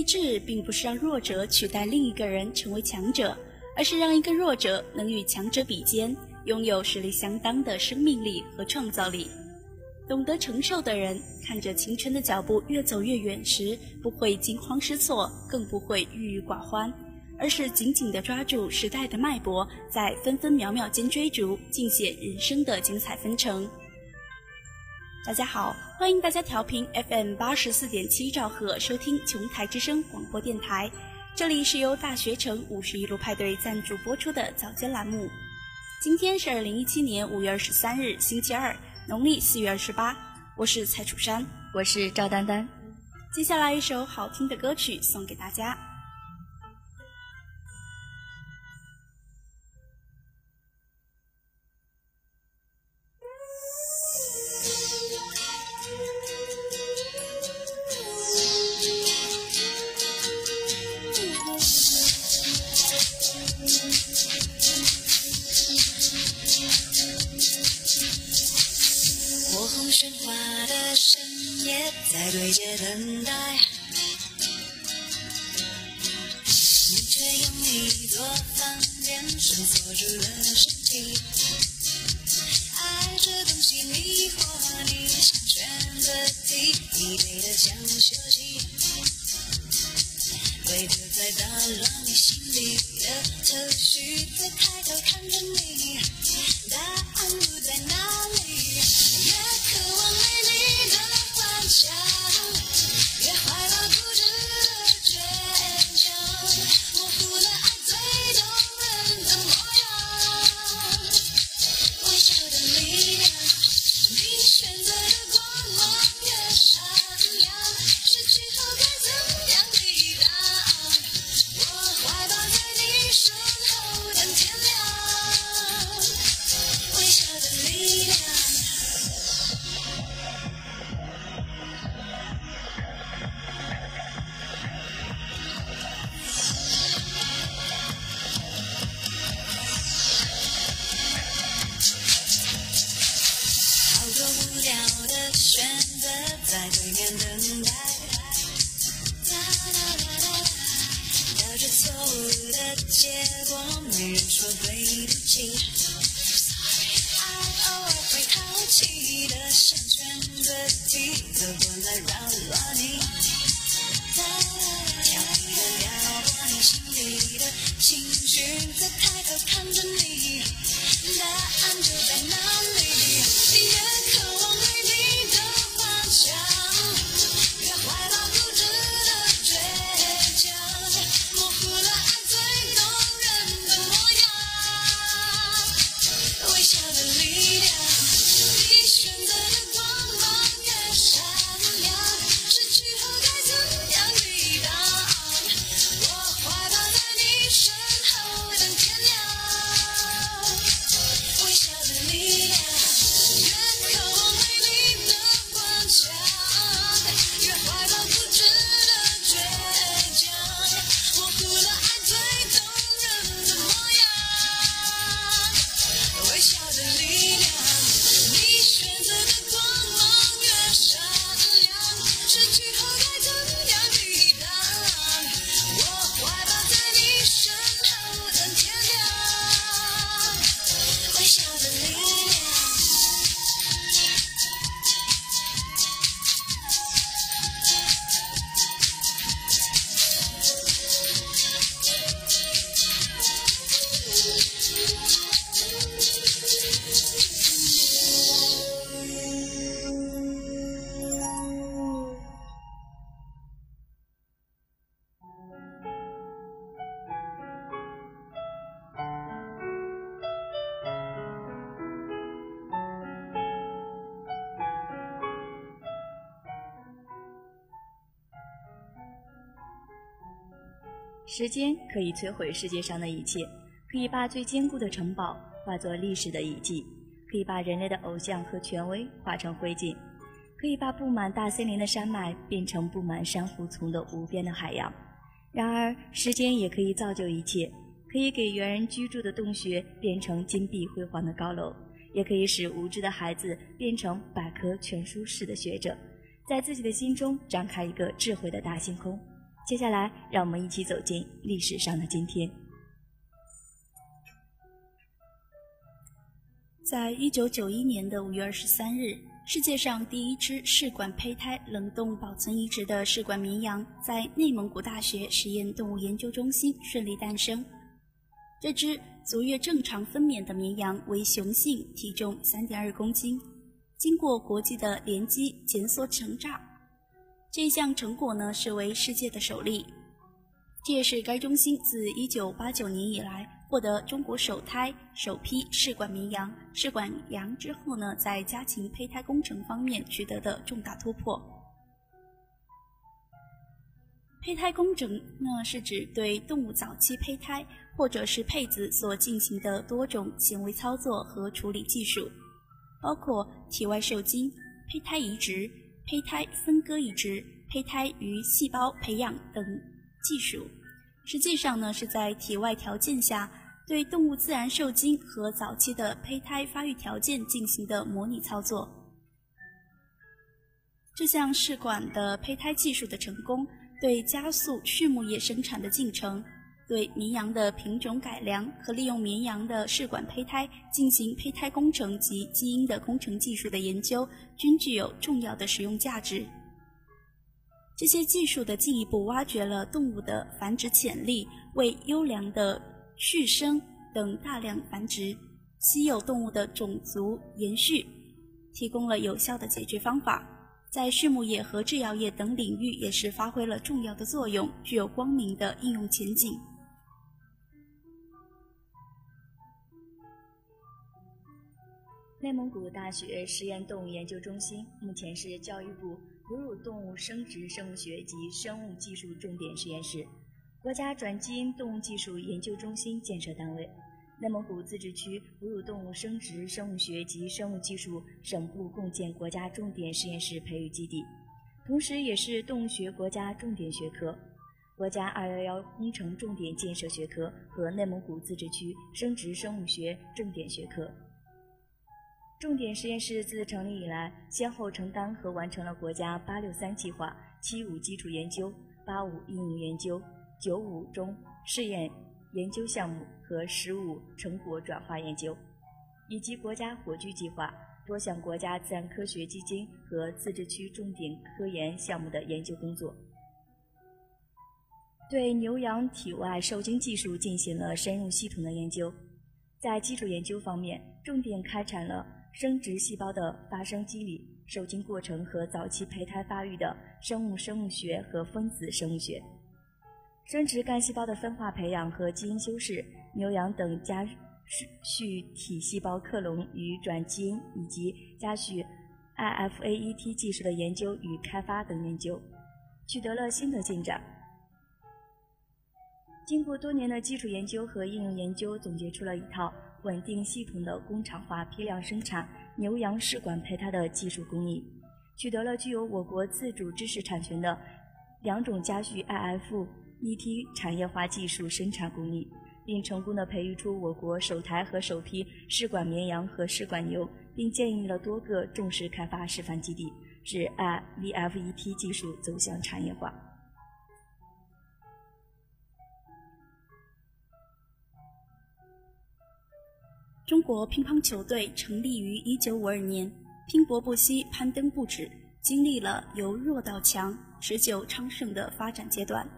励志并不是让弱者取代另一个人成为强者，而是让一个弱者能与强者比肩，拥有实力相当的生命力和创造力。懂得承受的人，看着青春的脚步越走越远时，不会惊慌失措，更不会郁郁寡欢，而是紧紧地抓住时代的脉搏，在分分秒秒间追逐，尽显人生的精彩纷呈。大家好，欢迎大家调频 FM 八十四点七兆赫收听琼台之声广播电台。这里是由大学城五十一路派对赞助播出的早间栏目。今天是二零一七年五月二十三日，星期二，农历四月二十八。我是蔡楚山，我是赵丹丹。接下来一首好听的歌曲送给大家。花的深夜在对街等待，你却用一座房间绳锁住了身体。爱这东西迷惑你，想选择题，疲惫的想休息。时间可以摧毁世界上的一切，可以把最坚固的城堡化作历史的遗迹，可以把人类的偶像和权威化成灰烬，可以把布满大森林的山脉变成布满珊瑚丛的无边的海洋。然而，时间也可以造就一切，可以给猿人居住的洞穴变成金碧辉煌的高楼，也可以使无知的孩子变成百科全书式的学者，在自己的心中展开一个智慧的大星空。接下来，让我们一起走进历史上的今天。在一九九一年的五月二十三日，世界上第一只试管胚胎冷冻保存移植的试管绵羊在内蒙古大学实验动物研究中心顺利诞生。这只足月正常分娩的绵羊为雄性，体重三点二公斤，经过国际的联机检索成长。这项成果呢，是为世界的首例，这也是该中心自1989年以来获得中国首胎、首批试管绵羊、试管羊之后呢，在家禽胚胎工程方面取得的重大突破。胚胎工程呢，是指对动物早期胚胎或者是配子所进行的多种行为操作和处理技术，包括体外受精、胚胎移植。胚胎分割移植、胚胎与细胞培养等技术，实际上呢是在体外条件下对动物自然受精和早期的胚胎发育条件进行的模拟操作。这项试管的胚胎技术的成功，对加速畜牧业生产的进程。对绵羊的品种改良和利用绵羊的试管胚胎进行胚胎工程及基因的工程技术的研究，均具有重要的实用价值。这些技术的进一步挖掘了动物的繁殖潜力，为优良的畜生等大量繁殖、稀有动物的种族延续提供了有效的解决方法。在畜牧业和制药业等领域也是发挥了重要的作用，具有光明的应用前景。内蒙古大学实验动物研究中心目前是教育部哺乳动物生殖生物学及生物技术重点实验室、国家转基因动物技术研究中心建设单位，内蒙古自治区哺乳动物生殖生物学及生物技术省部共建国家重点实验室培育基地，同时也是动物学国家重点学科、国家“二幺幺”工程重点建设学科和内蒙古自治区生殖生物学重点学科。重点实验室自成立以来，先后承担和完成了国家“八六三”计划、“七五”基础研究、“八五”应用研究、“九五”中试验研究项目和“十五”成果转化研究，以及国家“火炬”计划多项国家自然科学基金和自治区重点科研项目的研究工作，对牛羊体外受精技术进行了深入系统的研究。在基础研究方面，重点开展了。生殖细胞的发生机理、受精过程和早期胚胎发育的生物生物学和分子生物学，生殖干细胞的分化培养和基因修饰，牛羊等家畜体细胞克隆与转基因，以及家畜 IFAET 技术的研究与开发等研究，取得了新的进展。经过多年的基础研究和应用研究，总结出了一套。稳定系统的工厂化批量生产牛羊试管胚胎的技术工艺，取得了具有我国自主知识产权的两种家畜 IFET 产业化技术生产工艺，并成功的培育出我国首台和首批试管绵羊和试管牛，并建立了多个重视开发示范基地，使 IVFET 技术走向产业化。中国乒乓球队成立于1952年，拼搏不息，攀登不止，经历了由弱到强、持久昌盛的发展阶段。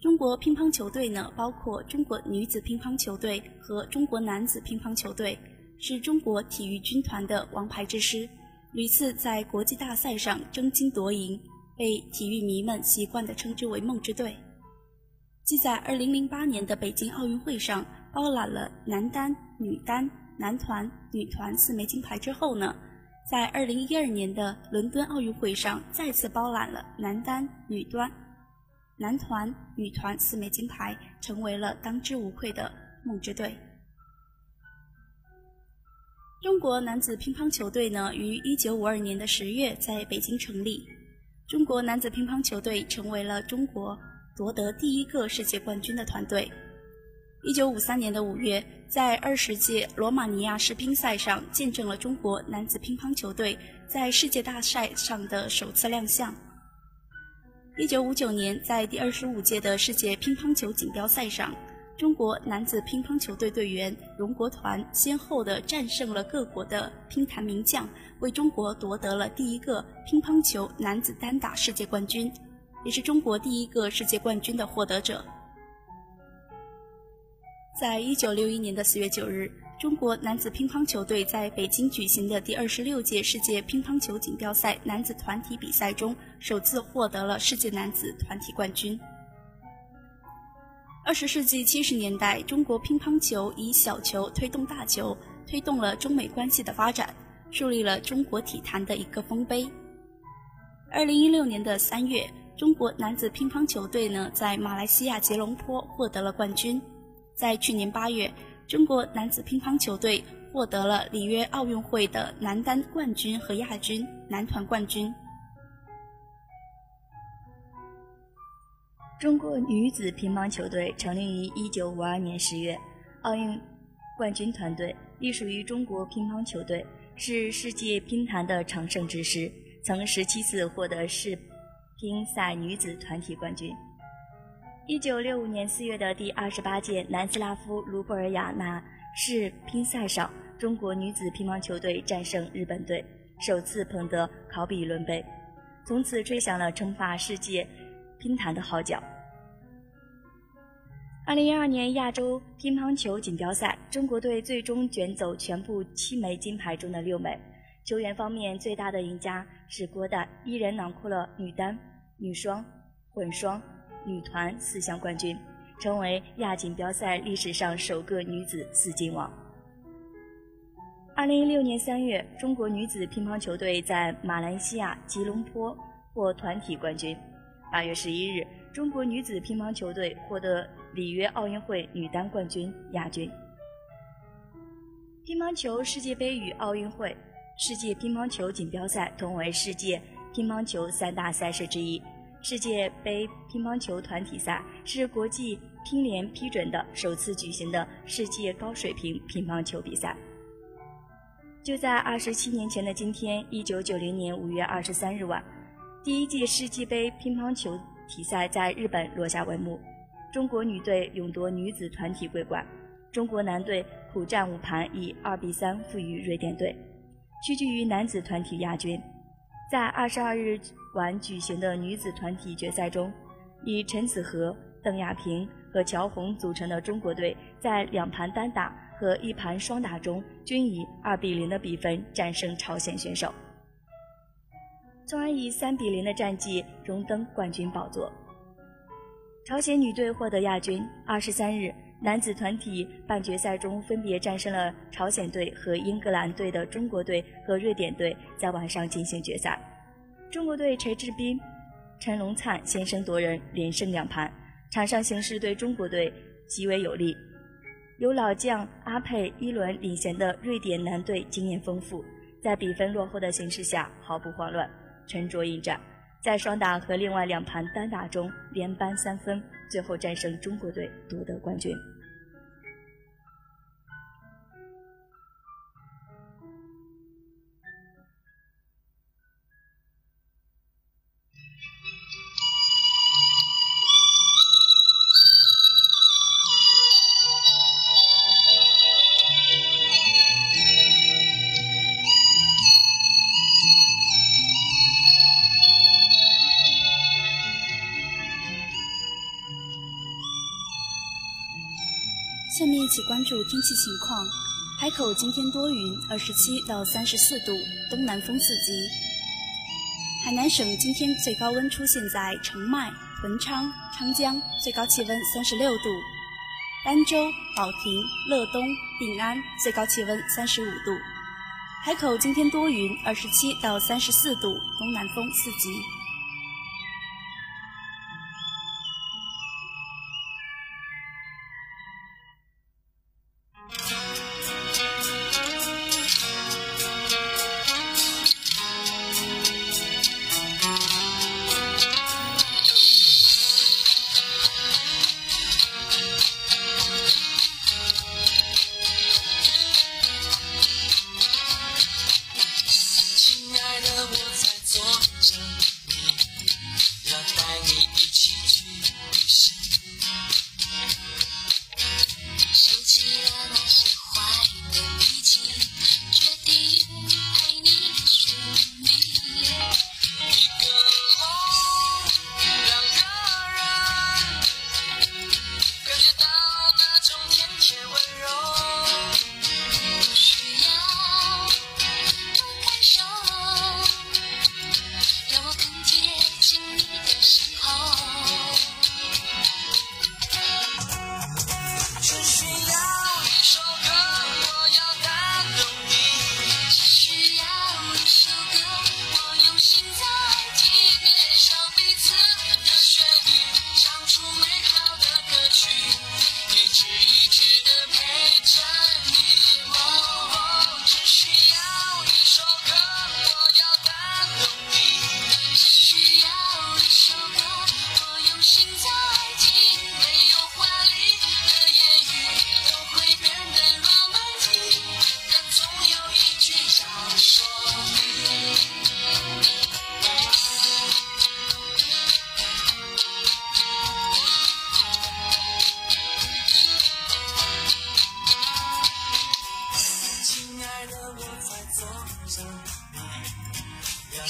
中国乒乓球队呢，包括中国女子乒乓球队和中国男子乒乓球队，是中国体育军团的王牌之师，屡次在国际大赛上争金夺银，被体育迷们习惯地称之为“梦之队”。即在2008年的北京奥运会上。包揽了男单、女单、男团、女团四枚金牌之后呢，在二零一二年的伦敦奥运会上再次包揽了男单、女单、男团、女团四枚金牌，成为了当之无愧的梦之队。中国男子乒乓球队呢，于一九五二年的十月在北京成立。中国男子乒乓球队成为了中国夺得第一个世界冠军的团队。一九五三年的五月，在二十届罗马尼亚世乒赛上，见证了中国男子乒乓球队在世界大赛上的首次亮相。一九五九年，在第二十五届的世界乒乓球锦标赛上。中国男子乒乓球队队员荣国团先后的战胜了各国的乒坛名将，为中国夺得了第一个乒乓球男子单打世界冠军，也是中国第一个世界冠军的获得者。在一九六一年的四月九日，中国男子乒乓球队在北京举行的第二十六届世界乒乓球锦标赛男子团体比赛中，首次获得了世界男子团体冠军。二十世纪七十年代，中国乒乓球以小球推动大球，推动了中美关系的发展，树立了中国体坛的一个丰碑。二零一六年的三月，中国男子乒乓球队呢在马来西亚吉隆坡获得了冠军。在去年八月，中国男子乒乓球队获得了里约奥运会的男单冠军和亚军、男团冠军。中国女子乒乓球队成立于一九五二年十月，奥运冠军团队隶属于中国乒乓球队，是世界乒坛的常胜之师，曾十七次获得世乒赛女子团体冠军。一九六五年四月的第二十八届南斯拉夫卢布尔雅那世乒赛上，中国女子乒乓球队战胜日本队，首次捧得考比伦杯，从此吹响了称霸世界。乒坛的号角。二零一二年亚洲乒乓球锦标赛，中国队最终卷走全部七枚金牌中的六枚。球员方面，最大的赢家是郭旦，一人囊括了女单、女双、混双、女团四项冠军，成为亚锦标赛历史上首个女子四金王。二零一六年三月，中国女子乒乓球队在马来西亚吉隆坡获团体冠军。八月十一日，中国女子乒乓球队获得里约奥运会女单冠军、亚军。乒乓球世界杯与奥运会、世界乒乓球锦标赛同为世界乒乓球三大赛事之一。世界杯乒乓球团体赛是国际乒联批准的首次举行的世界高水平乒乓球比赛。就在二十七年前的今天，一九九零年五月二十三日晚。第一届世界杯乒乓球体赛在日本落下帷幕，中国女队勇夺女子团体桂冠，中国男队苦战五盘以二比三负于瑞典队，屈居于男子团体亚军。在二十二日晚举行的女子团体决赛中，以陈子和、邓亚萍和乔红组成的中国队，在两盘单打和一盘双打中均以二比零的比分战胜朝鲜选手。从而以三比零的战绩荣登冠军宝座。朝鲜女队获得亚军。二十三日，男子团体半决赛中分别战胜了朝鲜队和英格兰队的中国队和瑞典队，在晚上进行决赛。中国队陈志斌、陈龙灿先声夺人，连胜两盘，场上形势对中国队极为有利。由老将阿佩一轮领衔的瑞典男队经验丰富，在比分落后的形势下毫不慌乱。沉着应战，在双打和另外两盘单打中连扳三分，最后战胜中国队夺得冠军。关注天气情况。海口今天多云，二十七到三十四度，东南风四级。海南省今天最高温出现在澄迈、文昌、昌江，最高气温三十六度；儋州、保亭、乐东、定安，最高气温三十五度。海口今天多云，二十七到三十四度，东南风四级。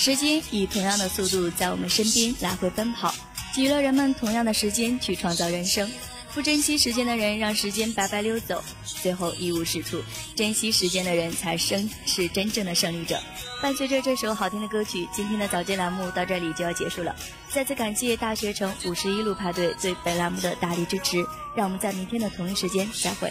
时间以同样的速度在我们身边来回奔跑，给予了人们同样的时间去创造人生。不珍惜时间的人，让时间白白溜走，最后一无是处；珍惜时间的人，才生是真正的胜利者。伴随着这首好听的歌曲，今天的早间栏目到这里就要结束了。再次感谢大学城五十一路派对对本栏目的大力支持，让我们在明天的同一时间再会。